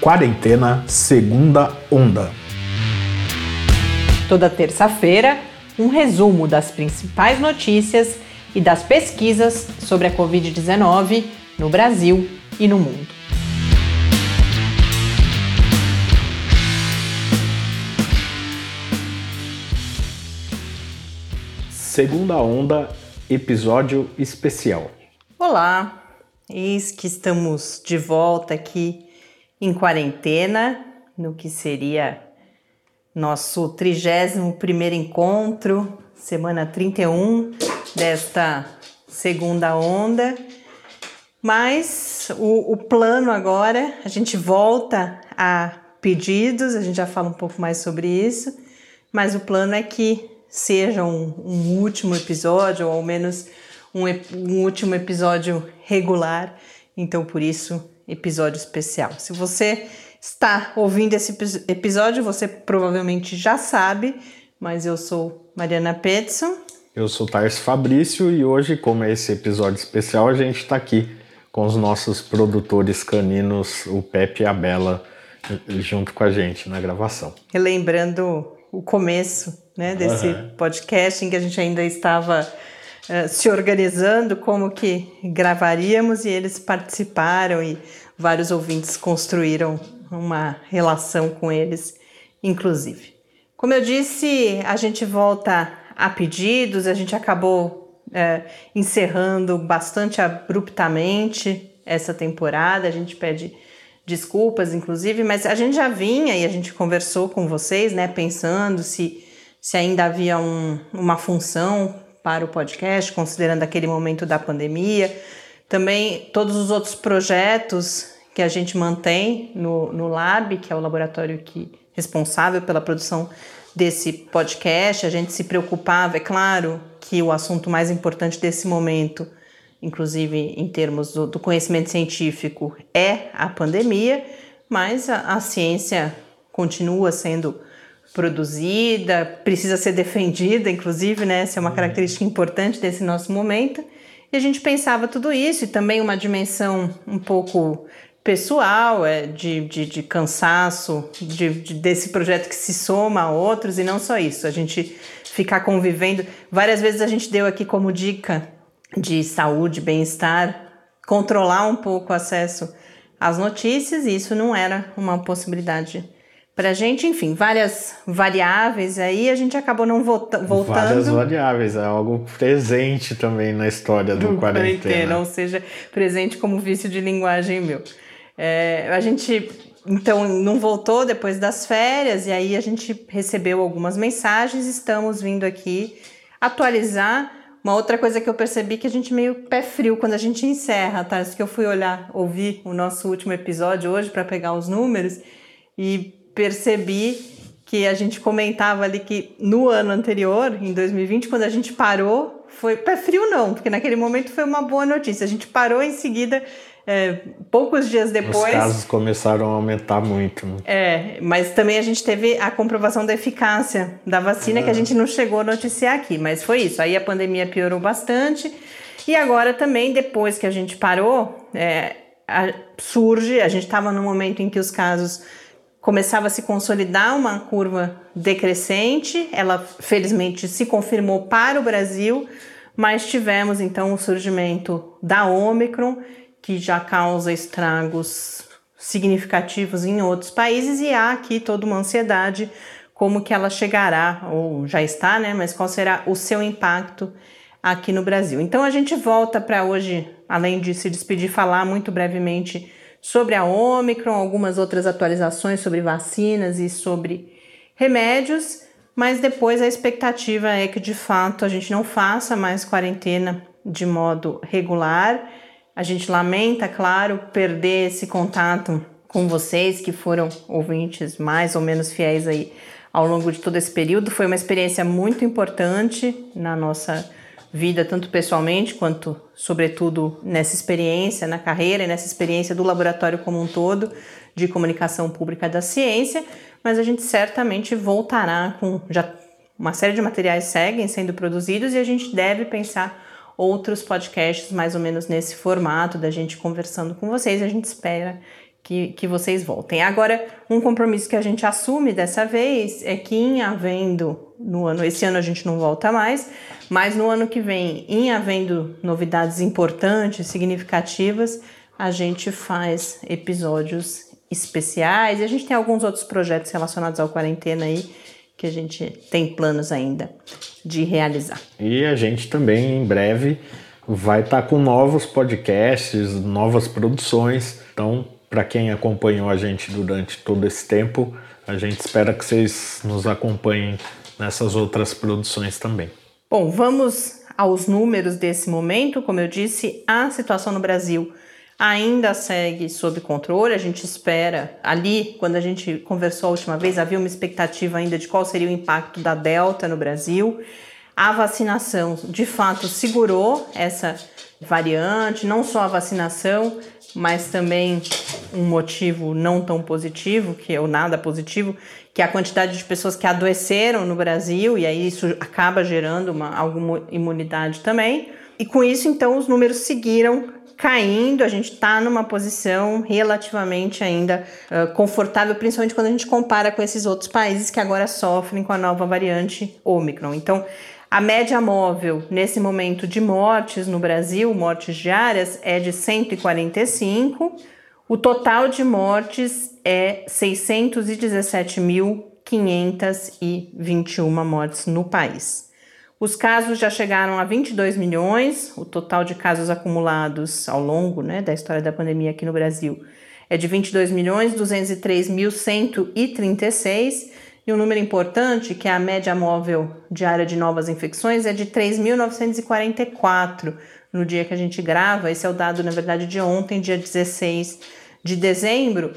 Quarentena Segunda Onda. Toda terça-feira, um resumo das principais notícias e das pesquisas sobre a Covid-19 no Brasil e no mundo. Segunda Onda, episódio especial. Olá, eis que estamos de volta aqui em quarentena, no que seria nosso 31 primeiro encontro, semana 31 desta segunda onda. Mas o, o, plano agora, a gente volta a pedidos, a gente já fala um pouco mais sobre isso, mas o plano é que seja um, um último episódio, ou ao menos um, um último episódio regular. Então, por isso, episódio especial. Se você está ouvindo esse episódio, você provavelmente já sabe, mas eu sou Mariana Petson. Eu sou Tarso Fabrício e hoje, como é esse episódio especial, a gente está aqui com os nossos produtores caninos, o Pepe e a Bela, junto com a gente na gravação. Relembrando o começo né, desse uhum. podcast em que a gente ainda estava uh, se organizando como que gravaríamos e eles participaram e vários ouvintes construíram uma relação com eles, inclusive. Como eu disse, a gente volta a pedidos, a gente acabou é, encerrando bastante abruptamente essa temporada, a gente pede desculpas, inclusive, mas a gente já vinha e a gente conversou com vocês, né, pensando se, se ainda havia um, uma função para o podcast, considerando aquele momento da pandemia. Também todos os outros projetos que a gente mantém no, no Lab, que é o laboratório que responsável pela produção desse podcast. A gente se preocupava, é claro, que o assunto mais importante desse momento, inclusive em termos do, do conhecimento científico, é a pandemia, mas a, a ciência continua sendo produzida, precisa ser defendida, inclusive, né? Essa é uma característica importante desse nosso momento. E a gente pensava tudo isso e também uma dimensão um pouco pessoal, é, de, de, de cansaço, de, de, desse projeto que se soma a outros e não só isso, a gente ficar convivendo. Várias vezes a gente deu aqui como dica de saúde, bem-estar, controlar um pouco o acesso às notícias e isso não era uma possibilidade para a gente, enfim, várias variáveis aí, a gente acabou não volta voltando. Várias variáveis, é algo presente também na história do, do quarentena. quarentena. Ou seja, presente como vício de linguagem meu. É, a gente então não voltou depois das férias e aí a gente recebeu algumas mensagens. Estamos vindo aqui atualizar. Uma outra coisa que eu percebi que a gente meio pé frio quando a gente encerra, tá? Isso que eu fui olhar, ouvir o nosso último episódio hoje para pegar os números e percebi que a gente comentava ali que no ano anterior, em 2020, quando a gente parou, foi pé frio não, porque naquele momento foi uma boa notícia. A gente parou em seguida, é, poucos dias depois. Os casos começaram a aumentar muito. Né? É, mas também a gente teve a comprovação da eficácia da vacina, que a gente não chegou a noticiar aqui, mas foi isso. Aí a pandemia piorou bastante. E agora também, depois que a gente parou, é, a, surge, a gente estava no momento em que os casos começava a se consolidar uma curva decrescente, ela felizmente se confirmou para o Brasil, mas tivemos então o surgimento da Omicron, que já causa estragos significativos em outros países e há aqui toda uma ansiedade como que ela chegará ou já está, né, mas qual será o seu impacto aqui no Brasil. Então a gente volta para hoje, além de se despedir, falar muito brevemente sobre a Omicron, algumas outras atualizações sobre vacinas e sobre remédios, mas depois a expectativa é que de fato a gente não faça mais quarentena de modo regular. A gente lamenta, claro, perder esse contato com vocês que foram ouvintes mais ou menos fiéis aí ao longo de todo esse período. Foi uma experiência muito importante na nossa vida, tanto pessoalmente quanto, sobretudo, nessa experiência na carreira e nessa experiência do laboratório como um todo de comunicação pública da ciência, mas a gente certamente voltará com já uma série de materiais seguem sendo produzidos e a gente deve pensar outros podcasts mais ou menos nesse formato da gente conversando com vocês. A gente espera que, que vocês voltem. Agora, um compromisso que a gente assume dessa vez é que, em havendo no ano, esse ano a gente não volta mais, mas no ano que vem, em havendo novidades importantes, significativas, a gente faz episódios especiais e a gente tem alguns outros projetos relacionados ao quarentena aí que a gente tem planos ainda de realizar. E a gente também em breve vai estar tá com novos podcasts, novas produções. Então, para quem acompanhou a gente durante todo esse tempo, a gente espera que vocês nos acompanhem nessas outras produções também. Bom, vamos aos números desse momento. Como eu disse, a situação no Brasil ainda segue sob controle. A gente espera ali, quando a gente conversou a última vez, havia uma expectativa ainda de qual seria o impacto da Delta no Brasil. A vacinação, de fato, segurou essa variante, não só a vacinação, mas também um motivo não tão positivo, que é o nada positivo, que é a quantidade de pessoas que adoeceram no Brasil, e aí isso acaba gerando uma, alguma imunidade também. E com isso, então, os números seguiram caindo, a gente está numa posição relativamente ainda uh, confortável, principalmente quando a gente compara com esses outros países que agora sofrem com a nova variante Omicron. Então, a média móvel nesse momento de mortes no Brasil, mortes diárias, é de 145. O total de mortes é 617.521 mortes no país. Os casos já chegaram a 22 milhões, o total de casos acumulados ao longo né, da história da pandemia aqui no Brasil é de 22 milhões 203.136 e um número importante, que é a média móvel diária de novas infecções, é de 3.944 no dia que a gente grava. Esse é o dado, na verdade, de ontem, dia 16 de dezembro.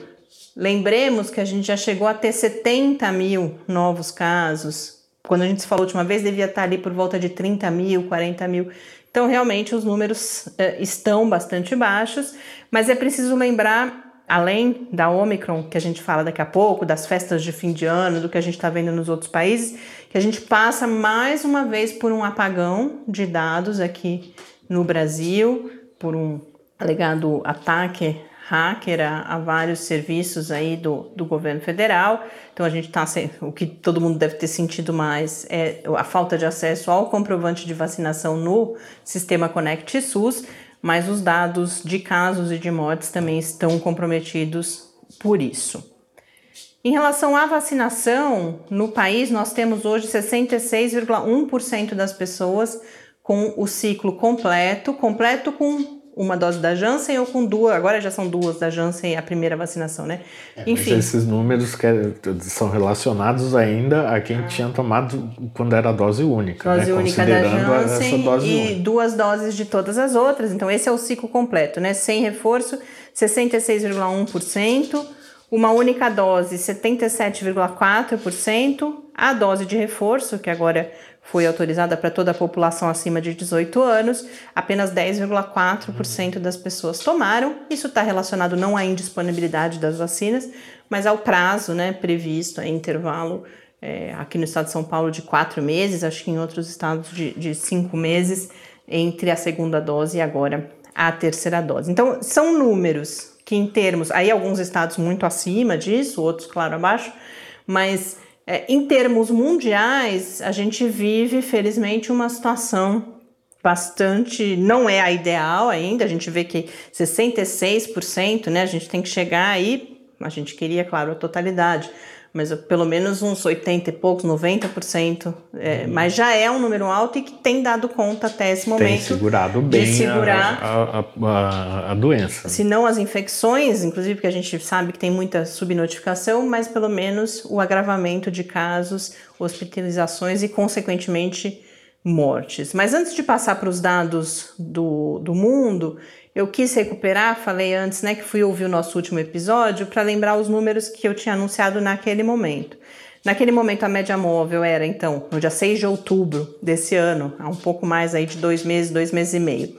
Lembremos que a gente já chegou a ter 70 mil novos casos. Quando a gente se falou a última vez, devia estar ali por volta de 30 mil, 40 mil. Então, realmente, os números uh, estão bastante baixos, mas é preciso lembrar além da Omicron, que a gente fala daqui a pouco, das festas de fim de ano, do que a gente está vendo nos outros países, que a gente passa mais uma vez por um apagão de dados aqui no Brasil, por um alegado ataque hacker a, a, vários serviços aí do, do governo federal. Então a gente está o que todo mundo deve ter sentido mais é a falta de acesso ao comprovante de vacinação no sistema Connect SUS mas os dados de casos e de mortes também estão comprometidos por isso. Em relação à vacinação, no país nós temos hoje 66,1% das pessoas com o ciclo completo, completo com uma dose da Janssen ou com duas, agora já são duas da Janssen, a primeira vacinação, né? É, Enfim. esses números que é, são relacionados ainda a quem ah. tinha tomado quando era dose única. Dose né? única da Janssen dose e única. duas doses de todas as outras. Então, esse é o ciclo completo, né? Sem reforço, 66,1%. Uma única dose, 77,4%. A dose de reforço, que agora foi autorizada para toda a população acima de 18 anos, apenas 10,4% das pessoas tomaram. Isso está relacionado não à indisponibilidade das vacinas, mas ao prazo né, previsto, a intervalo é, aqui no estado de São Paulo de quatro meses, acho que em outros estados de, de cinco meses, entre a segunda dose e agora a terceira dose. Então, são números que, em termos, aí alguns estados muito acima disso, outros, claro, abaixo, mas é, em termos mundiais, a gente vive, felizmente, uma situação bastante. Não é a ideal ainda, a gente vê que 66%, né? A gente tem que chegar aí. A gente queria, claro, a totalidade, mas pelo menos uns 80 e poucos, 90%. É, uhum. Mas já é um número alto e que tem dado conta até esse momento. Tem segurado bem de segurar a, a, a, a doença. Se não as infecções, inclusive porque a gente sabe que tem muita subnotificação, mas pelo menos o agravamento de casos, hospitalizações e, consequentemente, mortes. Mas antes de passar para os dados do, do mundo, eu quis recuperar, falei antes, né, que fui ouvir o nosso último episódio para lembrar os números que eu tinha anunciado naquele momento. Naquele momento, a média móvel era, então, no dia 6 de outubro desse ano, há um pouco mais aí de dois meses, dois meses e meio.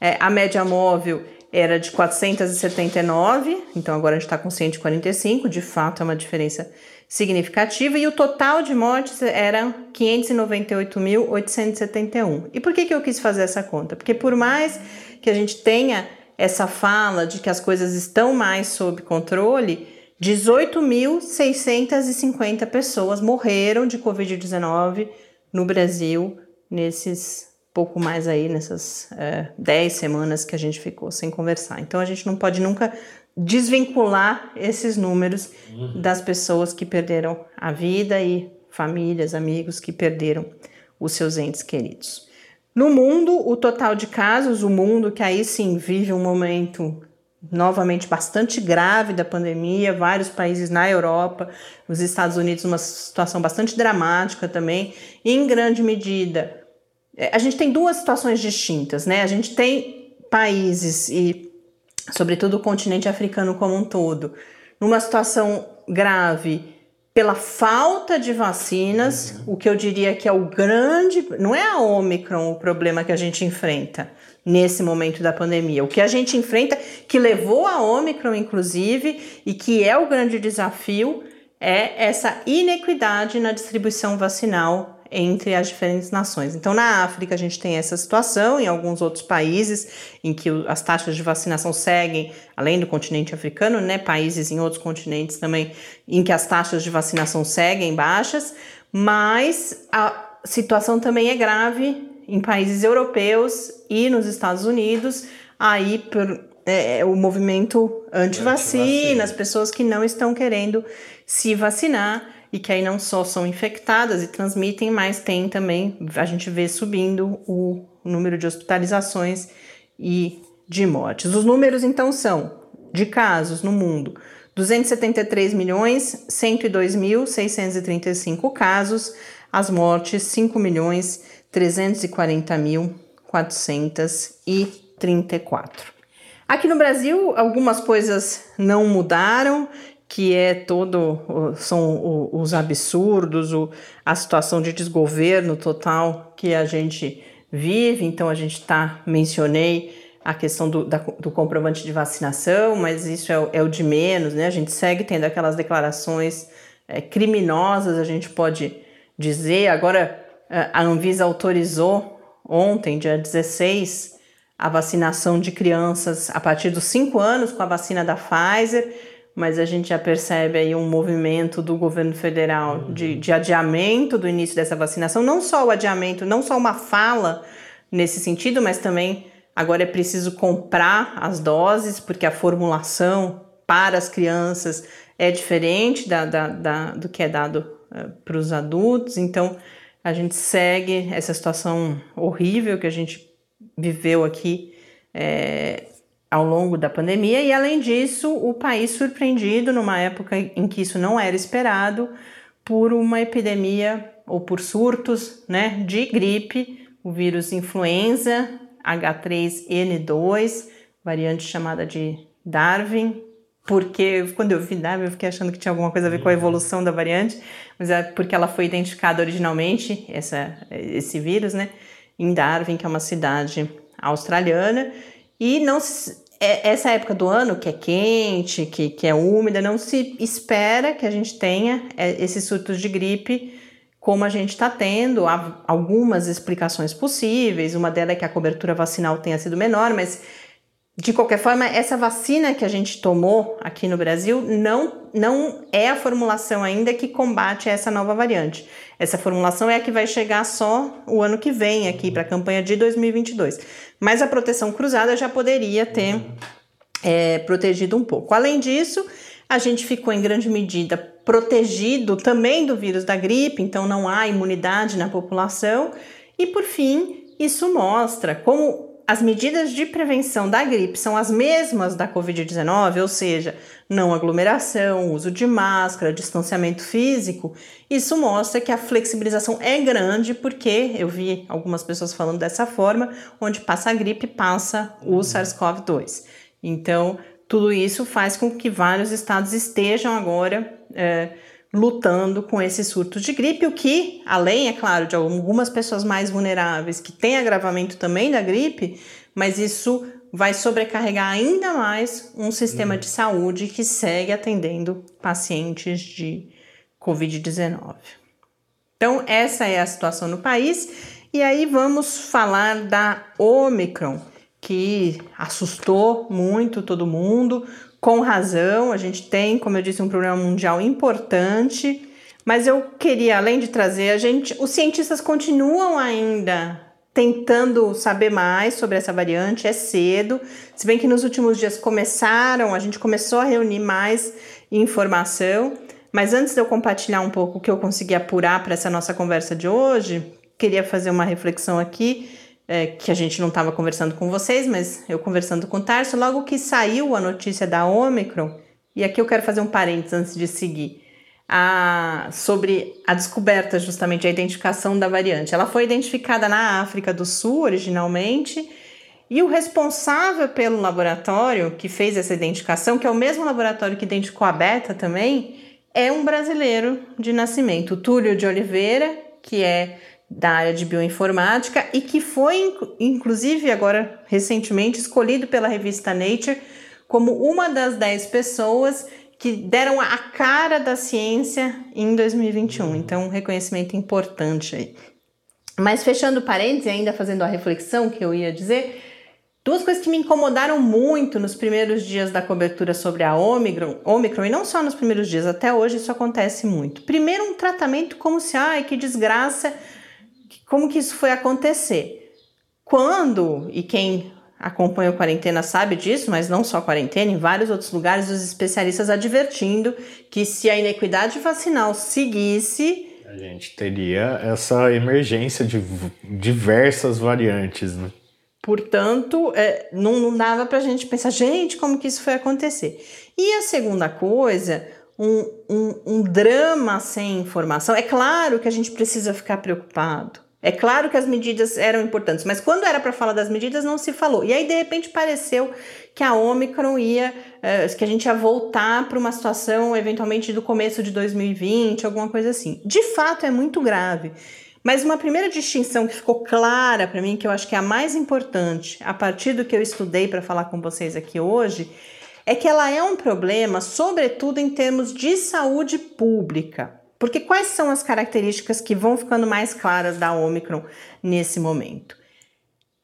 É, a média móvel era de 479, então agora a gente está com 145, de fato é uma diferença significativa, e o total de mortes era 598.871. E por que, que eu quis fazer essa conta? Porque por mais que a gente tenha essa fala de que as coisas estão mais sob controle, 18.650 pessoas morreram de Covid-19 no Brasil nesses pouco mais aí, nessas é, 10 semanas que a gente ficou sem conversar. Então a gente não pode nunca desvincular esses números uhum. das pessoas que perderam a vida e famílias, amigos que perderam os seus entes queridos. No mundo, o total de casos, o mundo que aí sim vive um momento novamente bastante grave da pandemia, vários países na Europa, os Estados Unidos uma situação bastante dramática também, em grande medida. É, a gente tem duas situações distintas, né? A gente tem países e sobretudo o continente africano como um todo, numa situação grave pela falta de vacinas, uhum. o que eu diria que é o grande, não é a Omicron o problema que a gente enfrenta nesse momento da pandemia. O que a gente enfrenta, que levou a Omicron, inclusive, e que é o grande desafio, é essa inequidade na distribuição vacinal entre as diferentes nações. Então, na África, a gente tem essa situação, em alguns outros países em que as taxas de vacinação seguem, além do continente africano, né, países em outros continentes também, em que as taxas de vacinação seguem baixas, mas a situação também é grave em países europeus e nos Estados Unidos, aí por é, é o movimento anti-vacina, as pessoas que não estão querendo se vacinar e que aí não só são infectadas e transmitem, mas tem também, a gente vê subindo o número de hospitalizações e de mortes. Os números então são de casos no mundo: 273 milhões 102 mil 635 casos, as mortes 5 milhões 340.434. Aqui no Brasil, algumas coisas não mudaram, que é todo são os absurdos, a situação de desgoverno total que a gente vive. Então a gente tá mencionei a questão do, da, do comprovante de vacinação, mas isso é, é, o de menos, né? A gente segue tendo aquelas declarações é, criminosas, a gente pode dizer. Agora a Anvisa autorizou ontem, dia 16, a vacinação de crianças a partir dos 5 anos com a vacina da Pfizer, mas a gente já percebe aí um movimento do governo federal de, de adiamento do início dessa vacinação, não só o adiamento, não só uma fala nesse sentido, mas também agora é preciso comprar as doses, porque a formulação para as crianças é diferente da, da, da do que é dado uh, para os adultos, então a gente segue essa situação horrível que a gente viveu aqui é, ao longo da pandemia, e além disso, o país surpreendido numa época em que isso não era esperado por uma epidemia ou por surtos né, de gripe, o vírus influenza H3N2, variante chamada de Darwin, porque quando eu vi Darwin eu fiquei achando que tinha alguma coisa a ver com a uhum. evolução da variante, mas é porque ela foi identificada originalmente, essa, esse vírus, né, em Darwin, que é uma cidade australiana, e não se, essa época do ano, que é quente, que, que é úmida, não se espera que a gente tenha é, esses surtos de gripe como a gente está tendo. Há algumas explicações possíveis, uma delas é que a cobertura vacinal tenha sido menor, mas de qualquer forma, essa vacina que a gente tomou aqui no Brasil não, não é a formulação ainda que combate essa nova variante. Essa formulação é a que vai chegar só o ano que vem aqui para a campanha de 2022. Mas a proteção cruzada já poderia ter é, protegido um pouco. Além disso, a gente ficou em grande medida protegido também do vírus da gripe, então não há imunidade na população. E por fim, isso mostra como as medidas de prevenção da gripe são as mesmas da Covid-19, ou seja, não aglomeração, uso de máscara, distanciamento físico, isso mostra que a flexibilização é grande, porque eu vi algumas pessoas falando dessa forma, onde passa a gripe, passa o uhum. SARS-CoV-2. Então, tudo isso faz com que vários estados estejam agora. É, lutando com esses surtos de gripe, o que, além, é claro, de algumas pessoas mais vulneráveis que têm agravamento também da gripe, mas isso vai sobrecarregar ainda mais um sistema de saúde que segue atendendo pacientes de Covid-19. Então, essa é a situação no país. E aí vamos falar da Omicron, que assustou muito todo mundo, com razão. A gente tem, como eu disse, um problema mundial importante. Mas eu queria, além de trazer a gente, os cientistas continuam ainda tentando saber mais sobre essa variante, é cedo. Se bem que nos últimos dias começaram, a gente começou a reunir mais informação. Mas antes de eu compartilhar um pouco o que eu consegui apurar para essa nossa conversa de hoje, queria fazer uma reflexão aqui, é, que a gente não estava conversando com vocês, mas eu conversando com o Tarso, logo que saiu a notícia da Omicron, e aqui eu quero fazer um parênteses antes de seguir a, sobre a descoberta, justamente, a identificação da variante. Ela foi identificada na África do Sul, originalmente, e o responsável pelo laboratório que fez essa identificação, que é o mesmo laboratório que identificou a beta também, é um brasileiro de nascimento, Túlio de Oliveira, que é da área de bioinformática e que foi, inclusive, agora recentemente escolhido pela revista Nature como uma das 10 pessoas que deram a cara da ciência em 2021. Então, um reconhecimento importante aí. Mas fechando parênteses, ainda fazendo a reflexão que eu ia dizer, duas coisas que me incomodaram muito nos primeiros dias da cobertura sobre a Omicron, Omicron, e não só nos primeiros dias, até hoje isso acontece muito. Primeiro, um tratamento como se, ai, que desgraça, como que isso foi acontecer. Quando, e quem acompanha a quarentena sabe disso, mas não só a quarentena, em vários outros lugares, os especialistas advertindo que se a inequidade vacinal seguisse. A gente teria essa emergência de diversas variantes, né? Portanto, é, não, não dava para a gente pensar, gente, como que isso foi acontecer? E a segunda coisa, um, um, um drama sem informação. É claro que a gente precisa ficar preocupado. É claro que as medidas eram importantes, mas quando era para falar das medidas não se falou. E aí de repente pareceu que a Omicron ia, eh, que a gente ia voltar para uma situação eventualmente do começo de 2020, alguma coisa assim. De fato é muito grave. Mas uma primeira distinção que ficou clara para mim, que eu acho que é a mais importante, a partir do que eu estudei para falar com vocês aqui hoje, é que ela é um problema, sobretudo em termos de saúde pública. Porque quais são as características que vão ficando mais claras da Omicron nesse momento?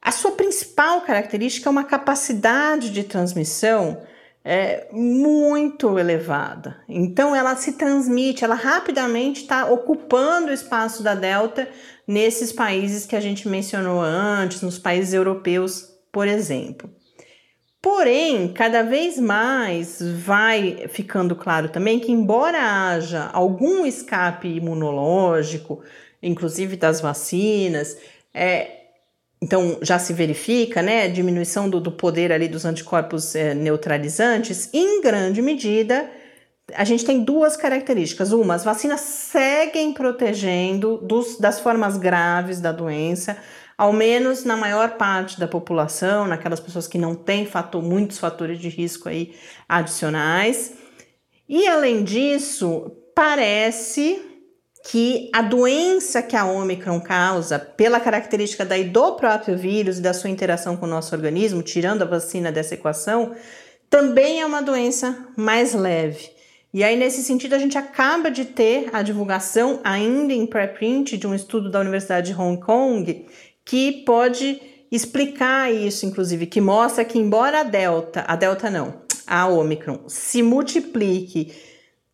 A sua principal característica é uma capacidade de transmissão é, muito elevada. Então, ela se transmite, ela rapidamente está ocupando o espaço da Delta nesses países que a gente mencionou antes, nos países europeus, por exemplo. Porém, cada vez mais vai ficando claro também que, embora haja algum escape imunológico, inclusive das vacinas, é, então já se verifica, né, diminuição do, do poder ali dos anticorpos é, neutralizantes, em grande medida a gente tem duas características. Uma, as vacinas seguem protegendo dos, das formas graves da doença, ao menos na maior parte da população, naquelas pessoas que não têm fator, muitos fatores de risco aí adicionais. E além disso, parece que a doença que a Omicron causa, pela característica daí do próprio vírus e da sua interação com o nosso organismo, tirando a vacina dessa equação, também é uma doença mais leve. E aí, nesse sentido, a gente acaba de ter a divulgação, ainda em preprint, de um estudo da Universidade de Hong Kong, que pode explicar isso, inclusive, que mostra que embora a delta, a delta não, a omicron se multiplique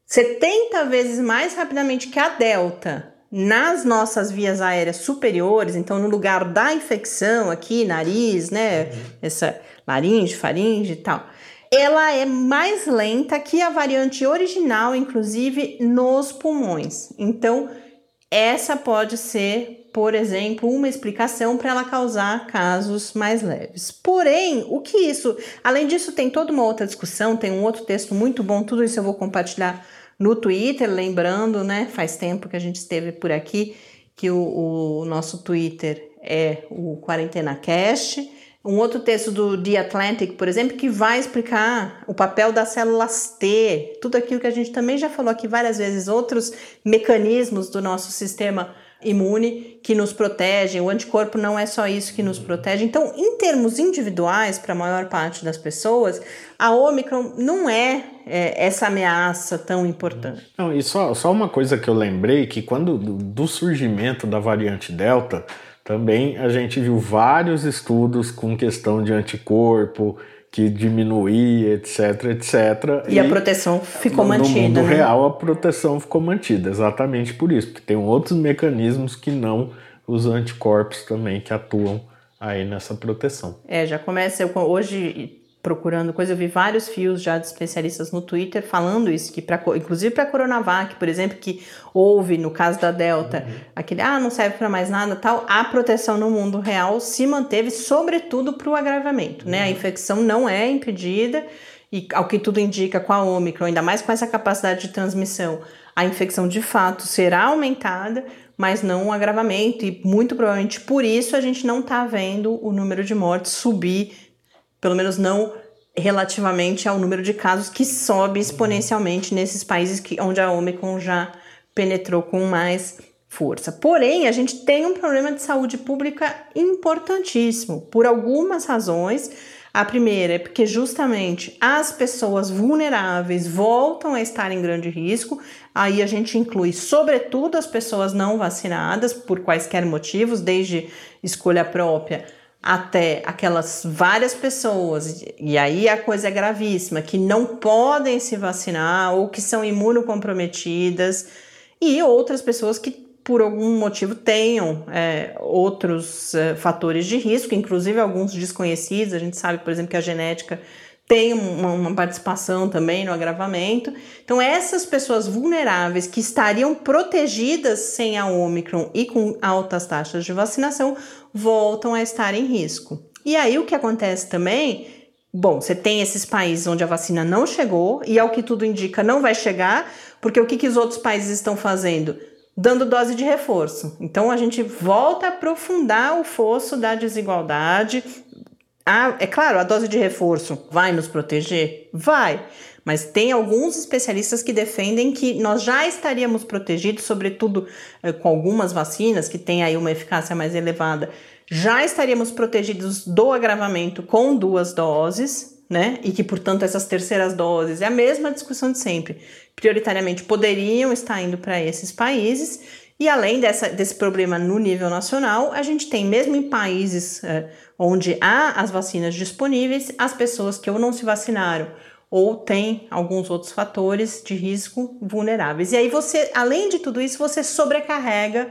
70 vezes mais rapidamente que a delta nas nossas vias aéreas superiores, então no lugar da infecção aqui, nariz, né, uhum. essa laringe, faringe e tal, ela é mais lenta que a variante original, inclusive nos pulmões. Então, essa pode ser por exemplo, uma explicação para ela causar casos mais leves. Porém, o que isso, além disso, tem toda uma outra discussão, tem um outro texto muito bom, tudo isso eu vou compartilhar no Twitter, lembrando, né? Faz tempo que a gente esteve por aqui, que o, o nosso Twitter é o Quarentena Cast. Um outro texto do The Atlantic, por exemplo, que vai explicar o papel das células T, tudo aquilo que a gente também já falou aqui várias vezes, outros mecanismos do nosso sistema imune que nos protege, o anticorpo não é só isso que nos protege. Então, em termos individuais, para a maior parte das pessoas, a Omicron não é, é essa ameaça tão importante. Não, e só, só uma coisa que eu lembrei, que quando do, do surgimento da variante Delta, também a gente viu vários estudos com questão de anticorpo, que diminuía, etc, etc. E, e a proteção ficou no, mantida. No mundo né? real, a proteção ficou mantida, exatamente por isso, porque tem outros mecanismos que não os anticorpos também que atuam aí nessa proteção. É, já começa, eu, hoje procurando coisa, eu vi vários fios já de especialistas no Twitter falando isso, que pra, inclusive para a Coronavac, por exemplo, que houve no caso da Delta, uhum. aquele, ah, não serve para mais nada, tal, a proteção no mundo real se manteve, sobretudo para o agravamento, uhum. né? A uhum. infecção não é impedida e ao que tudo indica com a Omicron, ainda mais com essa capacidade de transmissão, a infecção de fato será aumentada, mas não o agravamento, e muito provavelmente por isso a gente não está vendo o número de mortes subir pelo menos não relativamente ao número de casos que sobe exponencialmente nesses países que, onde a Omicron já penetrou com mais força. Porém, a gente tem um problema de saúde pública importantíssimo, por algumas razões. A primeira é porque justamente as pessoas vulneráveis voltam a estar em grande risco. Aí a gente inclui, sobretudo, as pessoas não vacinadas por quaisquer motivos, desde escolha própria até aquelas várias pessoas, e aí a coisa é gravíssima, que não podem se vacinar ou que são imunocomprometidas, e outras pessoas que por algum motivo tenham é, outros é, fatores de risco, inclusive alguns desconhecidos. A gente sabe, por exemplo, que a genética tem uma, uma, participação também no agravamento. Então, essas pessoas vulneráveis que estariam protegidas sem a Omicron e com altas taxas de vacinação voltam a estar em risco. E aí, o que acontece também? Bom, você tem esses países onde a vacina não chegou e, ao que tudo indica, não vai chegar, porque o que, que os outros países estão fazendo? Dando dose de reforço. Então, a gente volta a aprofundar o fosso da desigualdade, ah, é claro, a dose de reforço vai nos proteger? Vai. Mas tem alguns especialistas que defendem que nós já estaríamos protegidos, sobretudo eh, com algumas vacinas que têm aí uma eficácia mais elevada, já estaríamos protegidos do agravamento com duas doses, né? E que, portanto, essas terceiras doses é a mesma discussão de sempre. Prioritariamente poderiam estar indo para esses países. E além dessa, desse problema no nível nacional, a gente tem, mesmo em países. Eh, onde há as vacinas disponíveis, as pessoas que ou não se vacinaram ou têm alguns outros fatores de risco vulneráveis. E aí você, além de tudo isso, você sobrecarrega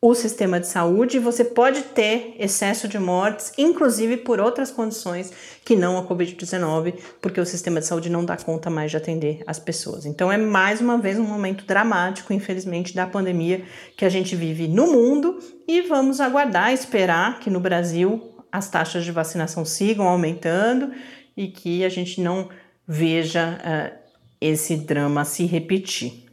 o sistema de saúde você pode ter excesso de mortes, inclusive por outras condições que não a Covid-19, porque o sistema de saúde não dá conta mais de atender as pessoas. Então é mais uma vez um momento dramático, infelizmente, da pandemia que a gente vive no mundo e vamos aguardar, esperar que no Brasil as taxas de vacinação sigam aumentando e que a gente não veja uh, esse drama se repetir.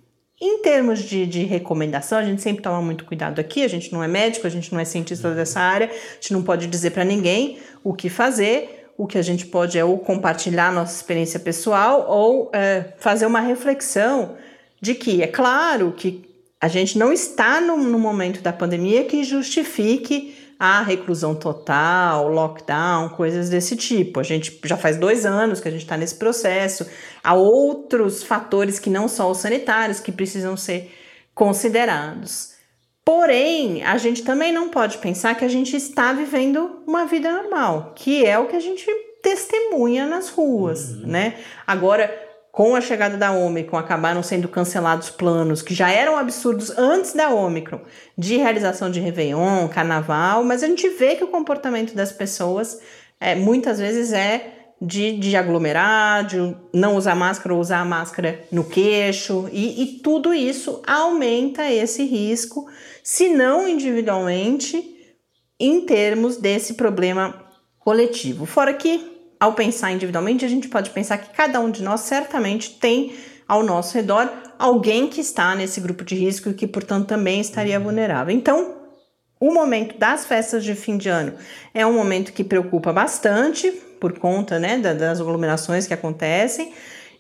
Em termos de, de, recomendação, a gente sempre toma muito cuidado aqui. A gente não é médico, a gente não é cientista uhum. dessa área, a gente não pode dizer para ninguém o que fazer. O que a gente pode é ou compartilhar nossa experiência pessoal ou é, fazer uma reflexão de que é claro que a gente não está no, no momento da pandemia que justifique a reclusão total, lockdown, coisas desse tipo. A gente já faz dois anos que a gente está nesse processo. Há outros fatores que não são os sanitários que precisam ser considerados. Porém, a gente também não pode pensar que a gente está vivendo uma vida normal, que é o que a gente testemunha nas ruas, uhum. né? Agora, com a chegada da Omicron, acabaram sendo cancelados planos que já eram absurdos antes da Omicron, de realização de Réveillon, Carnaval, mas a gente vê que o comportamento das pessoas é, muitas vezes é de, de aglomerar, de não usar máscara ou usar a máscara no queixo, e, e tudo isso aumenta esse risco, se não individualmente, em termos desse problema coletivo. Fora que ao pensar individualmente, a gente pode pensar que cada um de nós certamente tem ao nosso redor alguém que está nesse grupo de risco e que, portanto, também estaria uhum. vulnerável. Então, o momento das festas de fim de ano é um momento que preocupa bastante por conta né, das aglomerações que acontecem.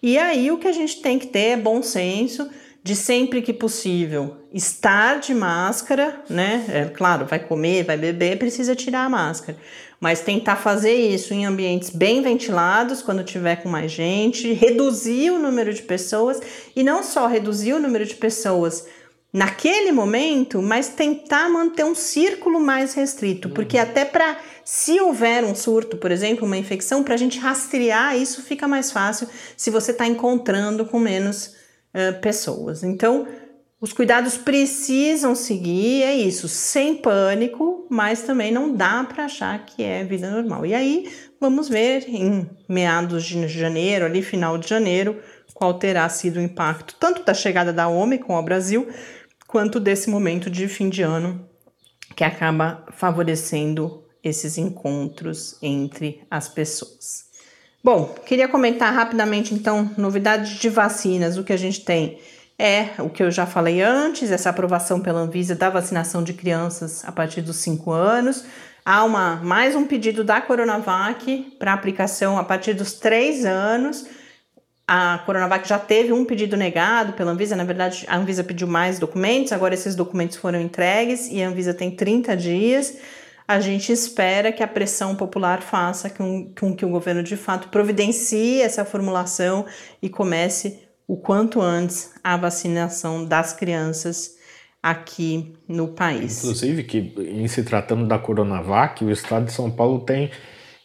E aí o que a gente tem que ter é bom senso de sempre que possível estar de máscara, né? É, claro, vai comer, vai beber, precisa tirar a máscara mas tentar fazer isso em ambientes bem ventilados, quando tiver com mais gente, reduzir o número de pessoas e não só reduzir o número de pessoas naquele momento, mas tentar manter um círculo mais restrito, porque uhum. até para se houver um surto, por exemplo, uma infecção, para a gente rastrear isso fica mais fácil se você está encontrando com menos uh, pessoas. Então, os cuidados precisam seguir, é isso, sem pânico, mas também não dá para achar que é vida normal. E aí, vamos ver em meados de janeiro, ali final de janeiro, qual terá sido o impacto tanto da chegada da Omicron ao Brasil, quanto desse momento de fim de ano que acaba favorecendo esses encontros entre as pessoas. Bom, queria comentar rapidamente então novidades de vacinas. O que a gente tem é o que eu já falei antes, essa aprovação pela Anvisa da vacinação de crianças a partir dos 5 anos. Há uma, mais um pedido da Coronavac para aplicação a partir dos 3 anos. A Coronavac já teve um pedido negado pela Anvisa, na verdade, a Anvisa pediu mais documentos, agora esses documentos foram entregues e a Anvisa tem 30 dias. A gente espera que a pressão popular faça com, com que o governo de fato providencie essa formulação e comece o quanto antes a vacinação das crianças aqui no país. Inclusive que em se tratando da Coronavac, o estado de São Paulo tem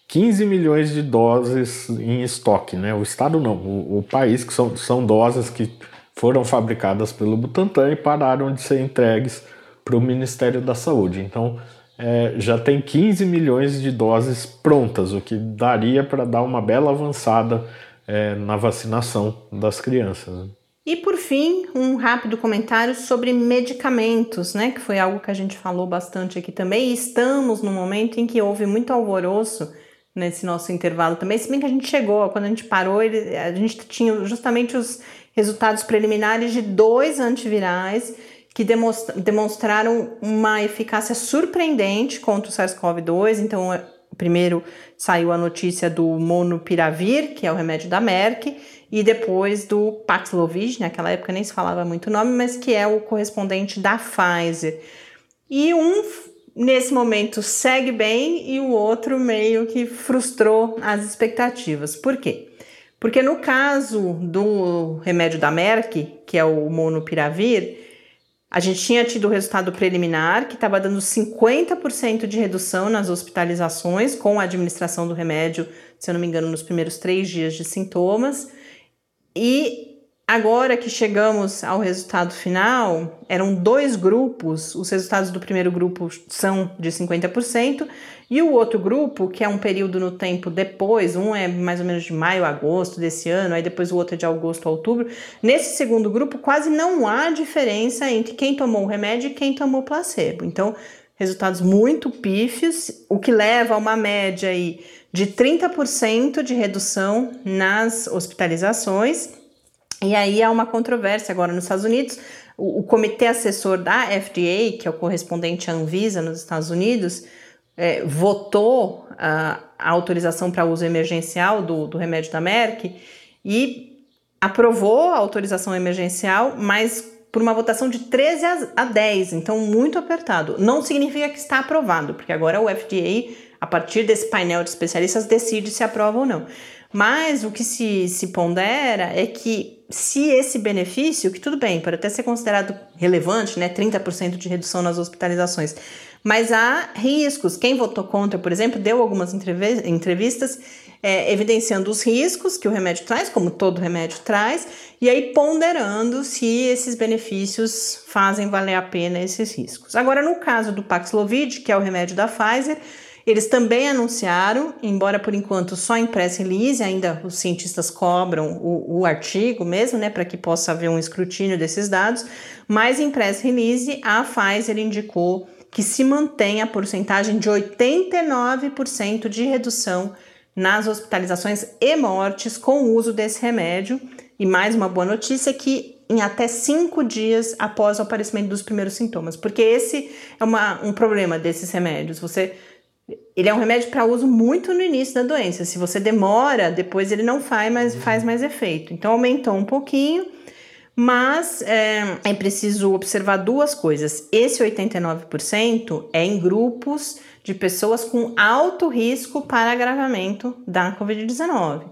15 milhões de doses em estoque, né? O estado não, o, o país que são, são doses que foram fabricadas pelo Butantan e pararam de ser entregues para o Ministério da Saúde. Então é, já tem 15 milhões de doses prontas, o que daria para dar uma bela avançada é, na vacinação das crianças. Né? E por fim, um rápido comentário sobre medicamentos, né? Que foi algo que a gente falou bastante aqui também. E estamos no momento em que houve muito alvoroço nesse nosso intervalo também. Se bem que a gente chegou, quando a gente parou, ele, a gente tinha justamente os resultados preliminares de dois antivirais que demonstraram uma eficácia surpreendente contra o SARS-CoV-2. Então, primeiro saiu a notícia do Monopiravir, que é o remédio da Merck, e depois do Paxlovid, naquela época nem se falava muito o nome, mas que é o correspondente da Pfizer. E um nesse momento segue bem e o outro meio que frustrou as expectativas. Por quê? Porque no caso do remédio da Merck, que é o Monopiravir, a gente tinha tido o resultado preliminar que estava dando 50% de redução nas hospitalizações com a administração do remédio, se eu não me engano, nos primeiros três dias de sintomas. E agora que chegamos ao resultado final, eram dois grupos. Os resultados do primeiro grupo são de 50%, e o outro grupo, que é um período no tempo depois, um é mais ou menos de maio a agosto desse ano, aí depois o outro é de agosto a outubro. Nesse segundo grupo, quase não há diferença entre quem tomou o remédio e quem tomou placebo. Então, resultados muito pífios, o que leva a uma média aí de 30% de redução nas hospitalizações. E aí há uma controvérsia agora nos Estados Unidos. O, o comitê assessor da FDA, que é o correspondente à Anvisa nos Estados Unidos, é, votou a, a autorização para uso emergencial do, do remédio da Merck e aprovou a autorização emergencial, mas por uma votação de 13 a 10, então muito apertado. Não significa que está aprovado, porque agora o FDA, a partir desse painel de especialistas, decide se aprova ou não. Mas o que se, se pondera é que se esse benefício, que tudo bem, pode até ser considerado relevante, né, 30% de redução nas hospitalizações, mas há riscos. Quem votou contra, por exemplo, deu algumas entrevistas é, evidenciando os riscos que o remédio traz, como todo remédio traz, e aí ponderando se esses benefícios fazem valer a pena esses riscos. Agora, no caso do Paxlovid, que é o remédio da Pfizer, eles também anunciaram, embora por enquanto só em press release, ainda os cientistas cobram o, o artigo mesmo, né, para que possa haver um escrutínio desses dados, mas em press release a Pfizer indicou que se mantém a porcentagem de 89% de redução nas hospitalizações e mortes com o uso desse remédio. E mais uma boa notícia que em até cinco dias após o aparecimento dos primeiros sintomas, porque esse é uma, um problema desses remédios. Você ele é um remédio para uso muito no início da doença. Se você demora, depois ele não faz mais, faz mais efeito. Então aumentou um pouquinho mas é, é preciso observar duas coisas. Esse 89% é em grupos de pessoas com alto risco para agravamento da Covid-19.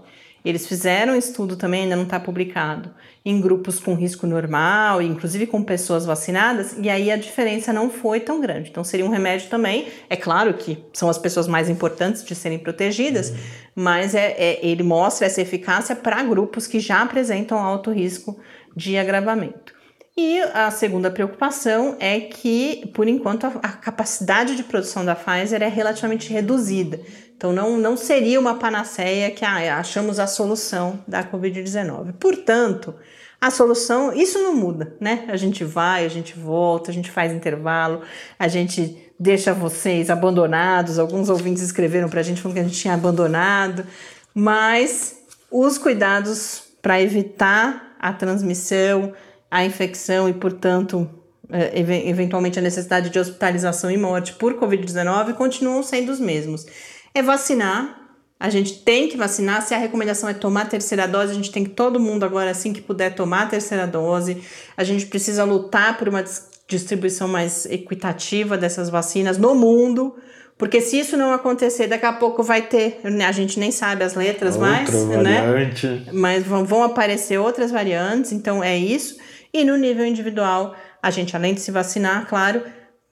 Eles fizeram um estudo também, ainda não está publicado, em grupos com risco normal, inclusive com pessoas vacinadas, e aí a diferença não foi tão grande. Então seria um remédio também. É claro que são as pessoas mais importantes de serem protegidas, uhum. mas é, é, ele mostra essa eficácia para grupos que já apresentam alto risco de agravamento. E a segunda preocupação é que, por enquanto, a, a capacidade de produção da Pfizer é relativamente reduzida. Então, não, não seria uma panaceia que ah, achamos a solução da Covid-19. Portanto, a solução, isso não muda, né? A gente vai, a gente volta, a gente faz intervalo, a gente deixa vocês abandonados. Alguns ouvintes escreveram para a gente falando que a gente tinha abandonado, mas os cuidados para evitar a transmissão, a infecção e, portanto, é, eventualmente a necessidade de hospitalização e morte por Covid-19 continuam sendo os mesmos. É vacinar. A gente tem que vacinar. Se a recomendação é tomar a terceira dose, a gente tem que todo mundo agora, assim que puder, tomar a terceira dose. A gente precisa lutar por uma distribuição mais equitativa dessas vacinas no mundo. Porque se isso não acontecer, daqui a pouco vai ter, a gente nem sabe as letras Outra mais, né? variante. né? Mas vão, vão aparecer outras variantes, então é isso. E no nível individual, a gente, além de se vacinar, claro,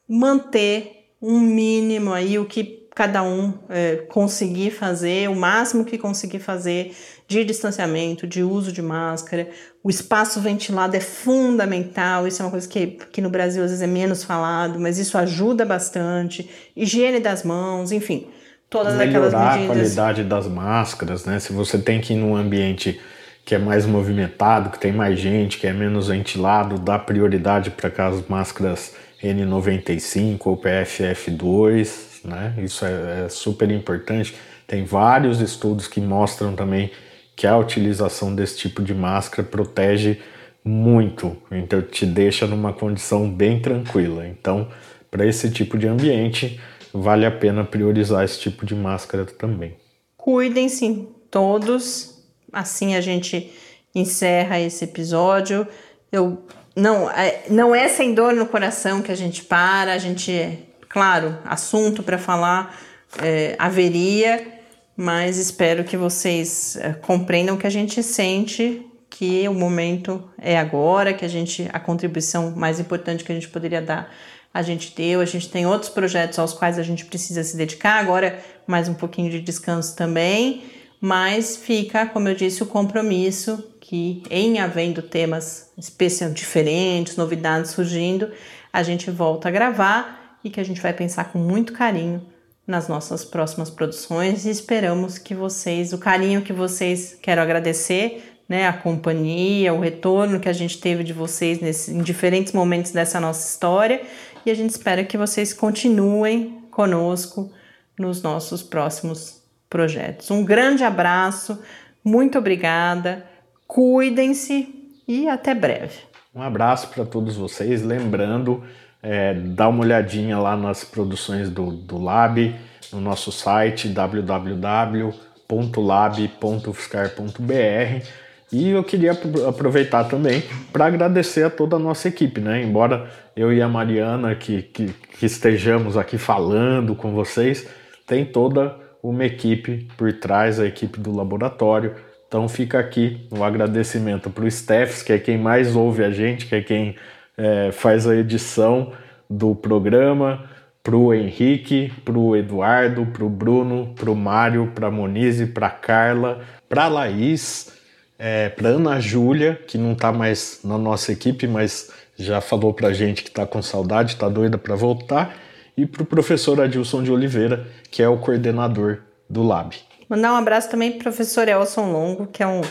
manter um mínimo aí, o que cada um é, conseguir fazer, o máximo que conseguir fazer de distanciamento, de uso de máscara. O espaço ventilado é fundamental, isso é uma coisa que, que no Brasil às vezes é menos falado, mas isso ajuda bastante. Higiene das mãos, enfim, todas Melhorar aquelas medidas. a qualidade das máscaras, né? Se você tem que ir num ambiente que é mais movimentado, que tem mais gente, que é menos ventilado, dá prioridade para aquelas máscaras N95 ou PFF2, né? Isso é, é super importante. Tem vários estudos que mostram também que a utilização desse tipo de máscara protege muito, então te deixa numa condição bem tranquila. Então, para esse tipo de ambiente, vale a pena priorizar esse tipo de máscara também. Cuidem-se todos assim a gente encerra esse episódio. Eu não é, não é sem dor no coração que a gente para, a gente, claro, assunto para falar é, haveria, mas espero que vocês é, compreendam que a gente sente que o momento é agora, que a gente a contribuição mais importante que a gente poderia dar a gente deu, a gente tem outros projetos aos quais a gente precisa se dedicar, agora mais um pouquinho de descanso também. Mas fica, como eu disse, o compromisso que, em havendo temas especial diferentes, novidades surgindo, a gente volta a gravar e que a gente vai pensar com muito carinho nas nossas próximas produções e esperamos que vocês, o carinho que vocês, quero agradecer, né, a companhia, o retorno que a gente teve de vocês nesse, em diferentes momentos dessa nossa história e a gente espera que vocês continuem conosco nos nossos próximos projetos. Um grande abraço, muito obrigada, cuidem-se e até breve. Um abraço para todos vocês. Lembrando, é, dá uma olhadinha lá nas produções do, do Lab, no nosso site www.lab.fiscar.br. E eu queria aproveitar também para agradecer a toda a nossa equipe, né? Embora eu e a Mariana que, que, que estejamos aqui falando com vocês, tem toda uma equipe por trás, a equipe do laboratório. Então fica aqui um agradecimento para o Stephs, que é quem mais ouve a gente, que é quem é, faz a edição do programa, para o Henrique, para o Eduardo, para o Bruno, para o Mário, para a Monize, para a Carla, para a Laís, é, para Ana Júlia, que não está mais na nossa equipe, mas já falou para a gente que está com saudade, está doida para voltar e para o professor Adilson de Oliveira, que é o coordenador do Lab. Mandar um abraço também para o professor Elson Longo, que é um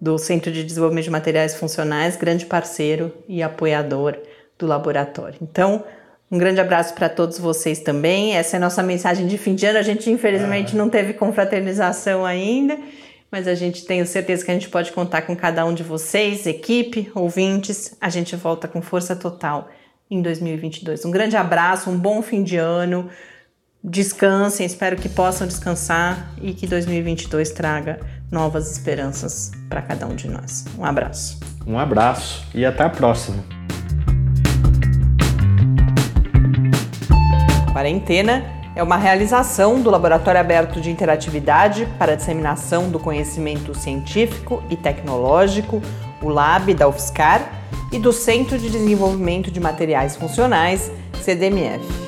do Centro de Desenvolvimento de Materiais Funcionais, grande parceiro e apoiador do laboratório. Então, um grande abraço para todos vocês também. Essa é a nossa mensagem de fim de ano. A gente, infelizmente, não teve confraternização ainda, mas a gente tem certeza que a gente pode contar com cada um de vocês, equipe, ouvintes. A gente volta com força total em 2022. Um grande abraço, um bom fim de ano. Descansem, espero que possam descansar e que 2022 traga novas esperanças para cada um de nós. Um abraço. Um abraço e até a próxima. Quarentena é uma realização do Laboratório Aberto de Interatividade para a Disseminação do Conhecimento Científico e Tecnológico, o LAB da UFSCar, e do Centro de Desenvolvimento de Materiais Funcionais, CDMF.